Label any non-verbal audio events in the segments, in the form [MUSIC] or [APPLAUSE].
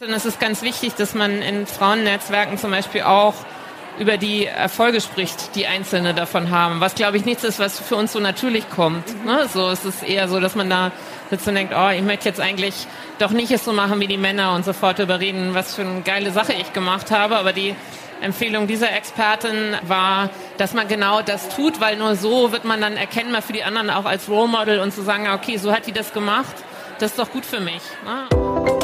Und es ist ganz wichtig, dass man in Frauennetzwerken zum Beispiel auch über die Erfolge spricht, die Einzelne davon haben. Was, glaube ich, nichts ist, was für uns so natürlich kommt. Ne? So, es ist eher so, dass man da sitzt und denkt, oh, ich möchte jetzt eigentlich doch nicht es so machen wie die Männer und sofort überreden, was für eine geile Sache ich gemacht habe. Aber die Empfehlung dieser Expertin war, dass man genau das tut, weil nur so wird man dann erkennbar für die anderen auch als Role Model und zu sagen, okay, so hat die das gemacht, das ist doch gut für mich. Ne?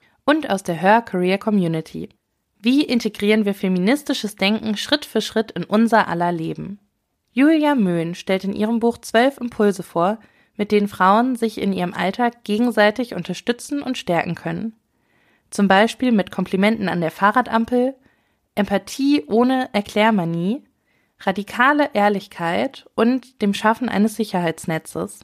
und aus der Her Career Community. Wie integrieren wir feministisches Denken Schritt für Schritt in unser aller Leben? Julia Möhn stellt in ihrem Buch zwölf Impulse vor, mit denen Frauen sich in ihrem Alltag gegenseitig unterstützen und stärken können. Zum Beispiel mit Komplimenten an der Fahrradampel, Empathie ohne Erklärmanie, radikale Ehrlichkeit und dem Schaffen eines Sicherheitsnetzes.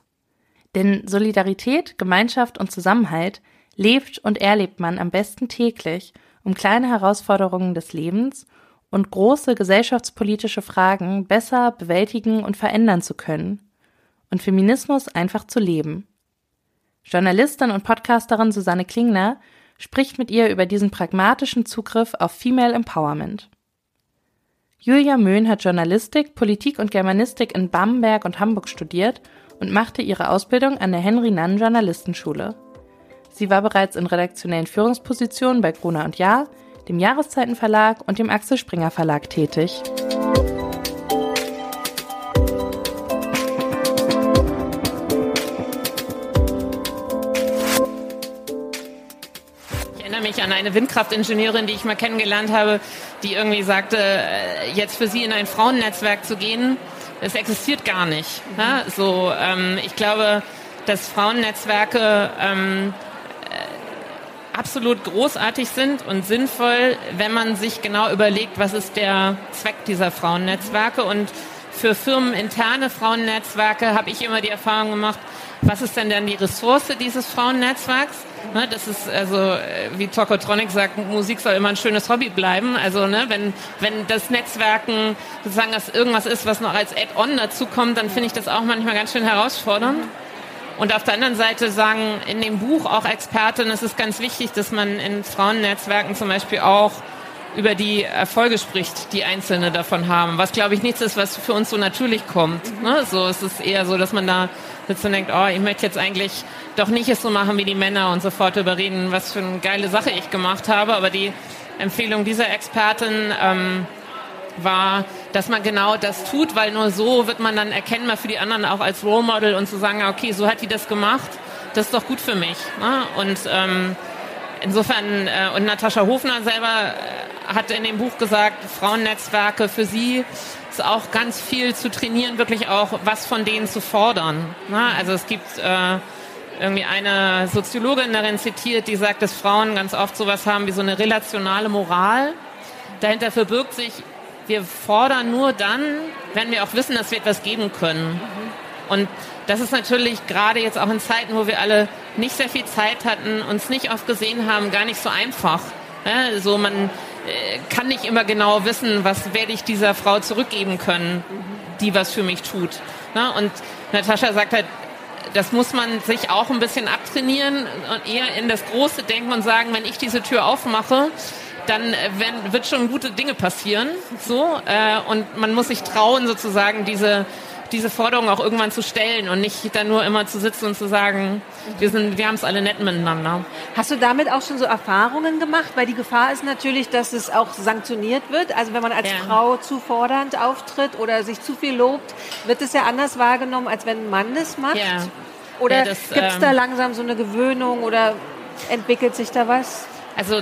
Denn Solidarität, Gemeinschaft und Zusammenhalt lebt und erlebt man am besten täglich, um kleine Herausforderungen des Lebens und große gesellschaftspolitische Fragen besser bewältigen und verändern zu können und Feminismus einfach zu leben. Journalistin und Podcasterin Susanne Klingner spricht mit ihr über diesen pragmatischen Zugriff auf Female Empowerment. Julia Möhn hat Journalistik, Politik und Germanistik in Bamberg und Hamburg studiert und machte ihre Ausbildung an der Henry Nann Journalistenschule. Sie war bereits in redaktionellen Führungspositionen bei Gruner und Jahr, dem Jahreszeitenverlag und dem Axel Springer Verlag tätig. Mich an eine Windkraftingenieurin, die ich mal kennengelernt habe, die irgendwie sagte, äh, jetzt für sie in ein Frauennetzwerk zu gehen, das existiert gar nicht. Ne? So, ähm, ich glaube, dass Frauennetzwerke ähm, absolut großartig sind und sinnvoll, wenn man sich genau überlegt, was ist der Zweck dieser Frauennetzwerke. Und für firmeninterne Frauennetzwerke habe ich immer die Erfahrung gemacht, was ist denn dann die Ressource dieses Frauennetzwerks? Ne, das ist also, äh, wie Tokotronic sagt, Musik soll immer ein schönes Hobby bleiben. Also ne, wenn, wenn das Netzwerken sozusagen das irgendwas ist, was noch als Add-on dazu kommt, dann finde ich das auch manchmal ganz schön herausfordernd. Und auf der anderen Seite sagen in dem Buch auch Experten, es ist ganz wichtig, dass man in Frauennetzwerken zum Beispiel auch über die Erfolge spricht, die Einzelne davon haben. Was, glaube ich, nichts ist, was für uns so natürlich kommt. Ne? So, es ist eher so, dass man da sitzt und denkt, oh, ich möchte jetzt eigentlich doch nicht es so machen wie die Männer und sofort überreden, was für eine geile Sache ich gemacht habe. Aber die Empfehlung dieser Expertin ähm, war, dass man genau das tut, weil nur so wird man dann erkennbar für die anderen auch als Role Model und zu sagen, okay, so hat die das gemacht, das ist doch gut für mich. Ne? Und ähm, insofern, äh, und Natascha Hofner selber äh, hat in dem Buch gesagt, Frauennetzwerke für sie ist auch ganz viel zu trainieren, wirklich auch was von denen zu fordern. Ne? Also es gibt äh, irgendwie eine Soziologin darin zitiert, die sagt, dass Frauen ganz oft sowas haben wie so eine relationale Moral. Dahinter verbirgt sich wir fordern nur dann, wenn wir auch wissen, dass wir etwas geben können. Und das ist natürlich gerade jetzt auch in Zeiten, wo wir alle nicht sehr viel Zeit hatten, uns nicht oft gesehen haben, gar nicht so einfach. Ja, so man äh, kann nicht immer genau wissen, was werde ich dieser Frau zurückgeben können, die was für mich tut. Ja, und Natascha sagt halt, das muss man sich auch ein bisschen abtrainieren und eher in das Große denken und sagen, wenn ich diese Tür aufmache, dann äh, werden, wird schon gute Dinge passieren. So, äh, und man muss sich trauen, sozusagen diese diese Forderung auch irgendwann zu stellen und nicht dann nur immer zu sitzen und zu sagen, wir sind, wir haben es alle nett miteinander. Hast du damit auch schon so Erfahrungen gemacht? Weil die Gefahr ist natürlich, dass es auch sanktioniert wird. Also wenn man als ja. Frau zu fordernd auftritt oder sich zu viel lobt, wird es ja anders wahrgenommen, als wenn ein Mann das macht. Ja. Oder ja, gibt es da ähm, langsam so eine Gewöhnung oder entwickelt sich da was? Also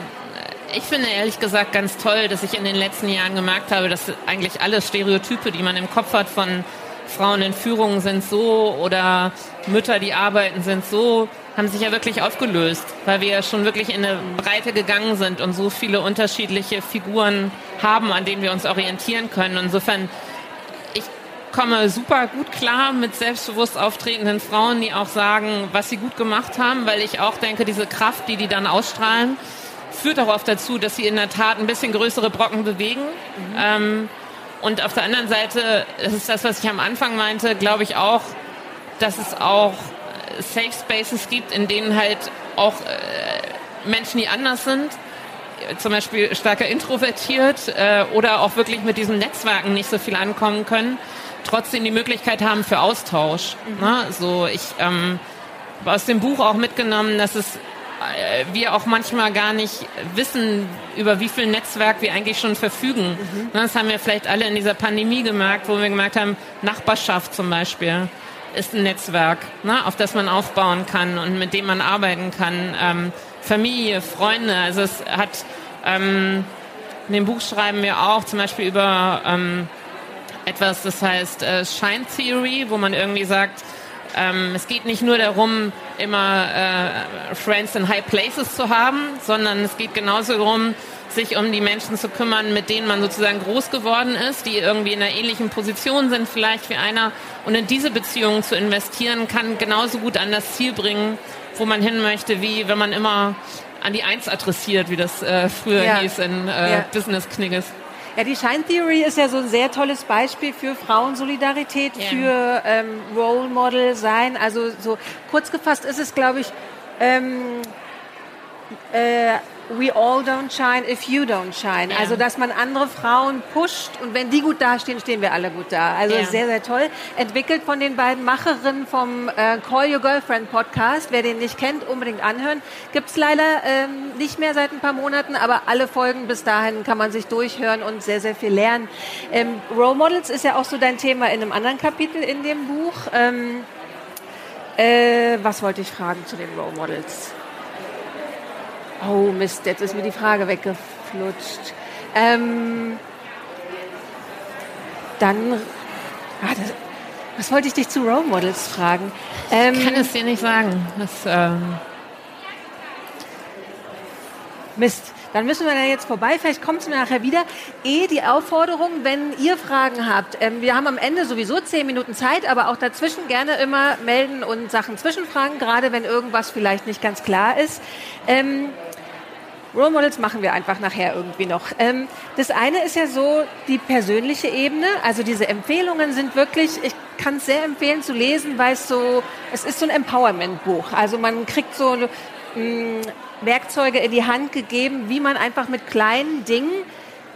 ich finde ehrlich gesagt ganz toll, dass ich in den letzten Jahren gemerkt habe, dass eigentlich alle Stereotype, die man im Kopf hat von Frauen in Führung sind so oder Mütter, die arbeiten, sind so, haben sich ja wirklich aufgelöst, weil wir ja schon wirklich in eine Breite gegangen sind und so viele unterschiedliche Figuren haben, an denen wir uns orientieren können. Insofern, ich komme super gut klar mit selbstbewusst auftretenden Frauen, die auch sagen, was sie gut gemacht haben, weil ich auch denke, diese Kraft, die die dann ausstrahlen, führt auch oft dazu, dass sie in der Tat ein bisschen größere Brocken bewegen. Mhm. Ähm, und auf der anderen Seite, das ist das, was ich am Anfang meinte, glaube ich auch, dass es auch Safe Spaces gibt, in denen halt auch äh, Menschen, die anders sind, zum Beispiel stärker introvertiert äh, oder auch wirklich mit diesen Netzwerken nicht so viel ankommen können, trotzdem die Möglichkeit haben für Austausch. Mhm. Ne? So, ich ähm, aus dem Buch auch mitgenommen, dass es wir auch manchmal gar nicht wissen, über wie viel Netzwerk wir eigentlich schon verfügen. Mhm. Ne, das haben wir vielleicht alle in dieser Pandemie gemerkt, wo wir gemerkt haben, Nachbarschaft zum Beispiel ist ein Netzwerk, ne, auf das man aufbauen kann und mit dem man arbeiten kann. Ähm, Familie, Freunde, also es hat, ähm, in dem Buch schreiben wir auch zum Beispiel über ähm, etwas, das heißt äh, Shine Theory, wo man irgendwie sagt, ähm, es geht nicht nur darum, immer äh, Friends in High Places zu haben, sondern es geht genauso darum, sich um die Menschen zu kümmern, mit denen man sozusagen groß geworden ist, die irgendwie in einer ähnlichen Position sind vielleicht wie einer. Und in diese Beziehungen zu investieren, kann genauso gut an das Ziel bringen, wo man hin möchte, wie wenn man immer an die Eins adressiert, wie das äh, früher ja. hieß in äh, ja. Business-Knigges. Ja, die Shine Theory ist ja so ein sehr tolles Beispiel für Frauensolidarität, yeah. für ähm, Role Model sein. Also so kurz gefasst ist es, glaube ich, ähm, äh, we all don't shine if you don't shine. Ja. Also, dass man andere Frauen pusht und wenn die gut dastehen, stehen wir alle gut da. Also, ja. sehr, sehr toll. Entwickelt von den beiden Macherinnen vom äh, Call Your Girlfriend Podcast. Wer den nicht kennt, unbedingt anhören. Gibt's leider ähm, nicht mehr seit ein paar Monaten, aber alle Folgen bis dahin kann man sich durchhören und sehr, sehr viel lernen. Ähm, Role Models ist ja auch so dein Thema in einem anderen Kapitel in dem Buch. Ähm, äh, was wollte ich fragen zu den Role Models? Oh Mist, jetzt ist mir die Frage weggeflutscht. Ähm, dann, ah, das, was wollte ich dich zu Role Models fragen? Ähm, ich kann es dir nicht sagen. Das, ähm Mist. Dann müssen wir da jetzt vorbei. Vielleicht kommt es mir nachher wieder. Eh die Aufforderung, wenn ihr Fragen habt. Ähm, wir haben am Ende sowieso zehn Minuten Zeit, aber auch dazwischen gerne immer melden und Sachen zwischenfragen, gerade wenn irgendwas vielleicht nicht ganz klar ist. Ähm, Role Models machen wir einfach nachher irgendwie noch. Ähm, das eine ist ja so die persönliche Ebene. Also diese Empfehlungen sind wirklich, ich kann es sehr empfehlen zu lesen, weil es so, es ist so ein Empowerment-Buch. Also man kriegt so Werkzeuge in die Hand gegeben, wie man einfach mit kleinen Dingen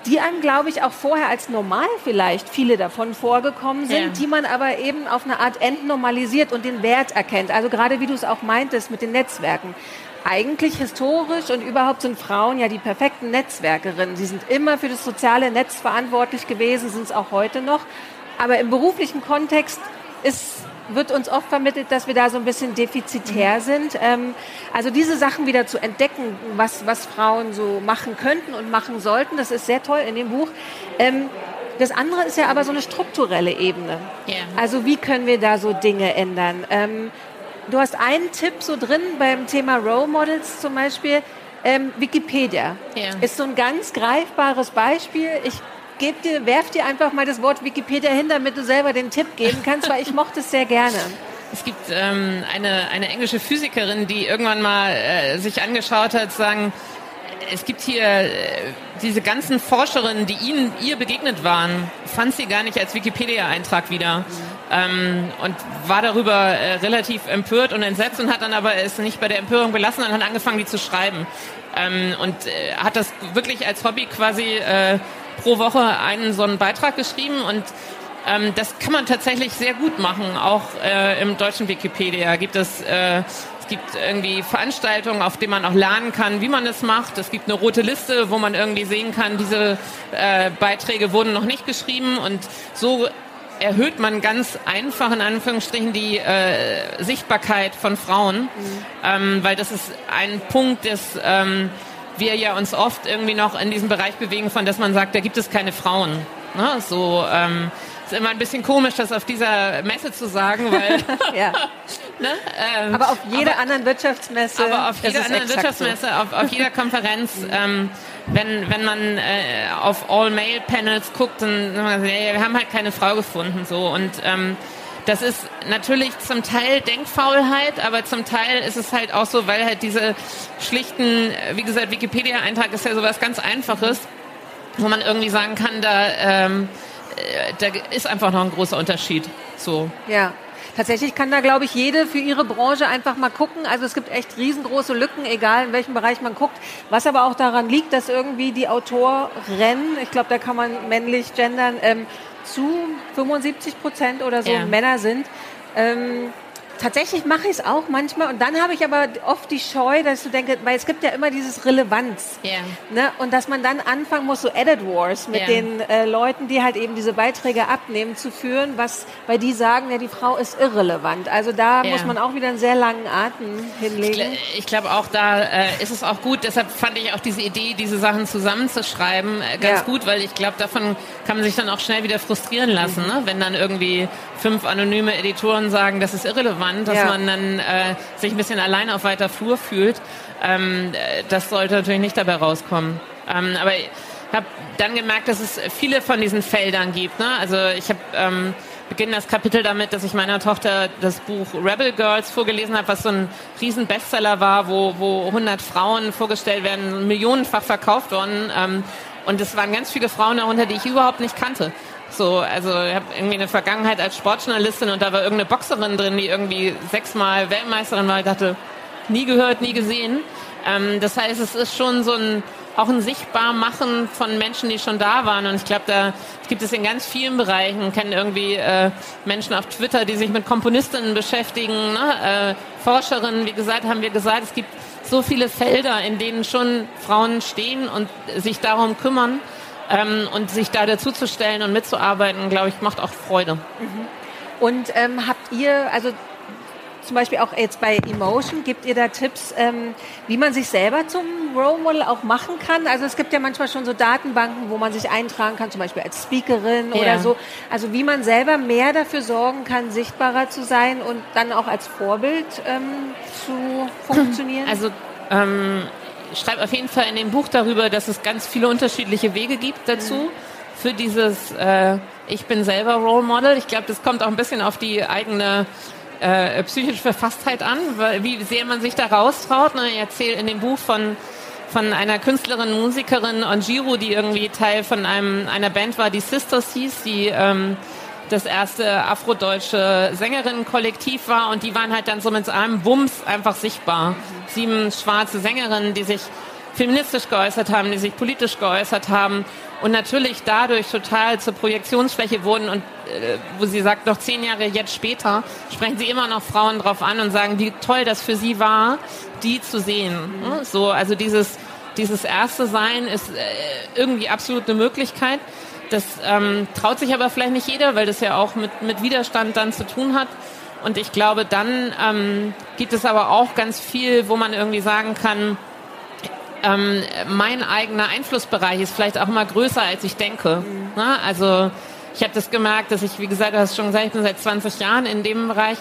die einem, glaube ich, auch vorher als normal vielleicht viele davon vorgekommen sind, ja. die man aber eben auf eine Art entnormalisiert und den Wert erkennt. Also gerade wie du es auch meintest mit den Netzwerken eigentlich historisch und überhaupt sind Frauen ja die perfekten Netzwerkerinnen. Sie sind immer für das soziale Netz verantwortlich gewesen, sind es auch heute noch. Aber im beruflichen Kontext ist, wird uns oft vermittelt, dass wir da so ein bisschen defizitär mhm. sind. Ähm, also diese Sachen wieder zu entdecken, was, was Frauen so machen könnten und machen sollten, das ist sehr toll in dem Buch. Ähm, das andere ist ja aber so eine strukturelle Ebene. Yeah. Also wie können wir da so Dinge ändern? Ähm, Du hast einen Tipp so drin beim Thema Role Models zum Beispiel. Ähm, Wikipedia ja. ist so ein ganz greifbares Beispiel. Ich geb dir, werf dir einfach mal das Wort Wikipedia hin, damit du selber den Tipp geben kannst, weil ich mochte es sehr gerne. [LAUGHS] Es gibt ähm, eine, eine englische Physikerin, die irgendwann mal äh, sich angeschaut hat, sagen, es gibt hier äh, diese ganzen Forscherinnen, die ihnen ihr begegnet waren, fand sie gar nicht als Wikipedia-Eintrag wieder. Ähm, und war darüber äh, relativ empört und entsetzt und hat dann aber es nicht bei der Empörung belassen und hat angefangen, die zu schreiben. Ähm, und äh, hat das wirklich als Hobby quasi äh, pro Woche einen so einen Beitrag geschrieben und ähm, das kann man tatsächlich sehr gut machen, auch äh, im deutschen Wikipedia gibt es äh, gibt irgendwie Veranstaltungen, auf denen man auch lernen kann, wie man es macht. Es gibt eine rote Liste, wo man irgendwie sehen kann, diese äh, Beiträge wurden noch nicht geschrieben und so erhöht man ganz einfach in Anführungsstrichen die äh, Sichtbarkeit von Frauen, mhm. ähm, weil das ist ein Punkt, des ähm, wir ja uns oft irgendwie noch in diesem Bereich bewegen, von dass man sagt, da gibt es keine Frauen. Ne? So ähm, ist immer ein bisschen komisch, das auf dieser Messe zu sagen, weil. [LAUGHS] ja. [LAUGHS] ne? ähm, aber auf jeder aber, anderen Wirtschaftsmesse. Aber auf jeder anderen Wirtschaftsmesse, so. auf, auf jeder Konferenz, [LAUGHS] ähm, wenn, wenn man äh, auf All-Mail-Panels guckt, dann sagen wir, wir haben halt keine Frau gefunden. so Und ähm, das ist natürlich zum Teil Denkfaulheit, aber zum Teil ist es halt auch so, weil halt diese schlichten, wie gesagt, Wikipedia-Eintrag ist ja sowas ganz Einfaches, wo man irgendwie sagen kann, da, ähm, äh, da ist einfach noch ein großer Unterschied. So. Ja. Tatsächlich kann da, glaube ich, jede für ihre Branche einfach mal gucken. Also es gibt echt riesengroße Lücken, egal in welchem Bereich man guckt. Was aber auch daran liegt, dass irgendwie die Autoren, ich glaube, da kann man männlich gendern, ähm, zu 75 Prozent oder so ja. Männer sind. Ähm, tatsächlich mache ich es auch manchmal und dann habe ich aber oft die Scheu, dass du denkst, weil es gibt ja immer dieses Relevanz. Yeah. Ne? Und dass man dann anfangen muss, so Edit Wars mit yeah. den äh, Leuten, die halt eben diese Beiträge abnehmen, zu führen, was, weil die sagen, ja, die Frau ist irrelevant. Also da yeah. muss man auch wieder einen sehr langen Atem hinlegen. Ich, ich glaube auch, da äh, ist es auch gut, deshalb fand ich auch diese Idee, diese Sachen zusammenzuschreiben, äh, ganz ja. gut, weil ich glaube, davon kann man sich dann auch schnell wieder frustrieren lassen, mhm. ne? wenn dann irgendwie fünf anonyme Editoren sagen, das ist irrelevant, dass ja. man dann äh, sich ein bisschen allein auf weiter Flur fühlt. Ähm, das sollte natürlich nicht dabei rauskommen. Ähm, aber ich habe dann gemerkt, dass es viele von diesen Feldern gibt. Ne? Also ich habe ähm, beginne das Kapitel damit, dass ich meiner Tochter das Buch Rebel Girls vorgelesen habe, was so ein riesen Bestseller war, wo, wo 100 Frauen vorgestellt werden, millionenfach verkauft worden. Ähm, und es waren ganz viele Frauen darunter, die ich überhaupt nicht kannte. So, also ich habe irgendwie eine Vergangenheit als Sportjournalistin und da war irgendeine Boxerin drin, die irgendwie sechsmal Weltmeisterin war. Ich dachte, nie gehört, nie gesehen. Ähm, das heißt, es ist schon so ein auch ein Sichtbarmachen von Menschen, die schon da waren. Und ich glaube, da gibt es in ganz vielen Bereichen. Ich kenne irgendwie äh, Menschen auf Twitter, die sich mit Komponistinnen beschäftigen, ne? äh, Forscherinnen, wie gesagt, haben wir gesagt, es gibt so viele Felder, in denen schon Frauen stehen und sich darum kümmern. Ähm, und sich da dazuzustellen und mitzuarbeiten, glaube ich, macht auch Freude. Mhm. Und ähm, habt ihr, also zum Beispiel auch jetzt bei Emotion, gibt ihr da Tipps, ähm, wie man sich selber zum Role Model auch machen kann? Also es gibt ja manchmal schon so Datenbanken, wo man sich eintragen kann, zum Beispiel als Speakerin ja. oder so. Also wie man selber mehr dafür sorgen kann, sichtbarer zu sein und dann auch als Vorbild ähm, zu funktionieren? Also ähm, schreibe auf jeden Fall in dem Buch darüber, dass es ganz viele unterschiedliche Wege gibt dazu. Mhm. Für dieses, äh, ich bin selber Role Model. Ich glaube, das kommt auch ein bisschen auf die eigene äh, psychische Verfasstheit an, weil, wie sehr man sich da raustraut. Ne? Ich erzähle in dem Buch von von einer Künstlerin, Musikerin Onjiro, die irgendwie Teil von einem einer Band war, die Sisters hieß, die ähm, das erste afrodeutsche Sängerinnenkollektiv war und die waren halt dann so mit einem Wumms einfach sichtbar. Sieben schwarze Sängerinnen, die sich feministisch geäußert haben, die sich politisch geäußert haben und natürlich dadurch total zur Projektionsfläche wurden und äh, wo sie sagt, noch zehn Jahre jetzt später sprechen sie immer noch Frauen drauf an und sagen, wie toll das für sie war, die zu sehen. Mhm. So, also dieses dieses erste Sein ist äh, irgendwie absolut eine Möglichkeit. Das ähm, traut sich aber vielleicht nicht jeder, weil das ja auch mit, mit Widerstand dann zu tun hat. Und ich glaube, dann ähm, gibt es aber auch ganz viel, wo man irgendwie sagen kann, ähm, mein eigener Einflussbereich ist vielleicht auch immer größer, als ich denke. Mhm. Na, also ich habe das gemerkt, dass ich, wie gesagt, du hast schon gesagt, ich bin seit 20 Jahren in dem Bereich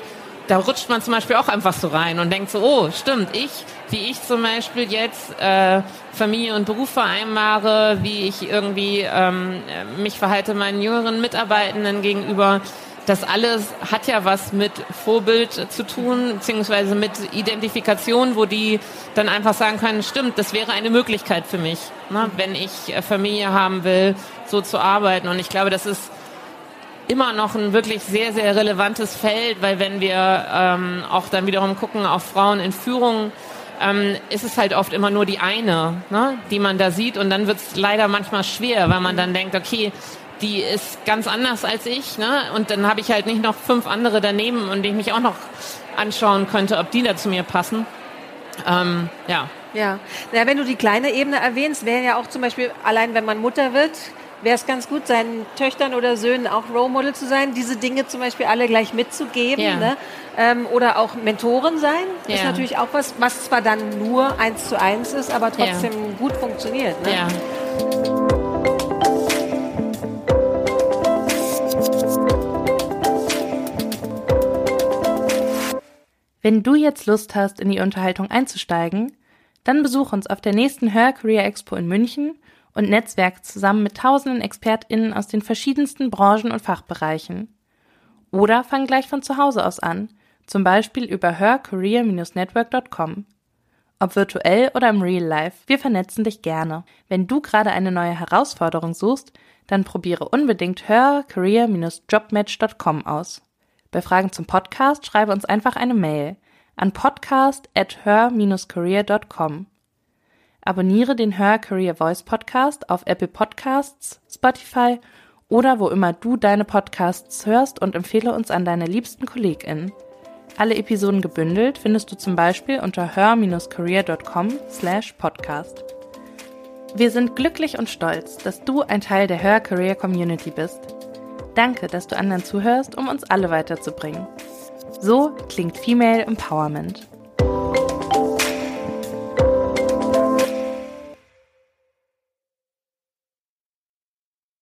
da rutscht man zum Beispiel auch einfach so rein und denkt so, oh, stimmt, ich, wie ich zum Beispiel jetzt äh, Familie und Beruf vereinbare, wie ich irgendwie ähm, mich verhalte meinen jüngeren Mitarbeitenden gegenüber, das alles hat ja was mit Vorbild zu tun, beziehungsweise mit Identifikation, wo die dann einfach sagen können, stimmt, das wäre eine Möglichkeit für mich, ne, wenn ich Familie haben will, so zu arbeiten. Und ich glaube, das ist immer noch ein wirklich sehr, sehr relevantes Feld, weil wenn wir ähm, auch dann wiederum gucken auf Frauen in Führung, ähm, ist es halt oft immer nur die eine, ne, die man da sieht und dann wird es leider manchmal schwer, weil man dann denkt, okay, die ist ganz anders als ich, ne? Und dann habe ich halt nicht noch fünf andere daneben und ich mich auch noch anschauen könnte, ob die da zu mir passen. Ähm, ja. Ja, naja, wenn du die kleine Ebene erwähnst, wäre ja auch zum Beispiel, allein wenn man Mutter wird, wäre es ganz gut, seinen Töchtern oder Söhnen auch Role Model zu sein, diese Dinge zum Beispiel alle gleich mitzugeben. Ja. Ne? Ähm, oder auch Mentoren sein, ja. ist natürlich auch was, was zwar dann nur eins zu eins ist, aber trotzdem ja. gut funktioniert. Ne? Ja. Wenn du jetzt Lust hast, in die Unterhaltung einzusteigen, dann besuch uns auf der nächsten Hör Career Expo in München – und netzwerk zusammen mit tausenden ExpertInnen aus den verschiedensten Branchen und Fachbereichen. Oder fang gleich von zu Hause aus an, zum Beispiel über hercareer-network.com. Ob virtuell oder im Real Life, wir vernetzen dich gerne. Wenn du gerade eine neue Herausforderung suchst, dann probiere unbedingt hercareer-jobmatch.com aus. Bei Fragen zum Podcast schreibe uns einfach eine Mail an podcast at her-career.com. Abonniere den Her Career Voice Podcast auf Apple Podcasts, Spotify oder wo immer du deine Podcasts hörst und empfehle uns an deine liebsten KollegInnen. Alle Episoden gebündelt findest du zum Beispiel unter her-career.com slash podcast. Wir sind glücklich und stolz, dass du ein Teil der Her Career Community bist. Danke, dass du anderen zuhörst, um uns alle weiterzubringen. So klingt Female Empowerment.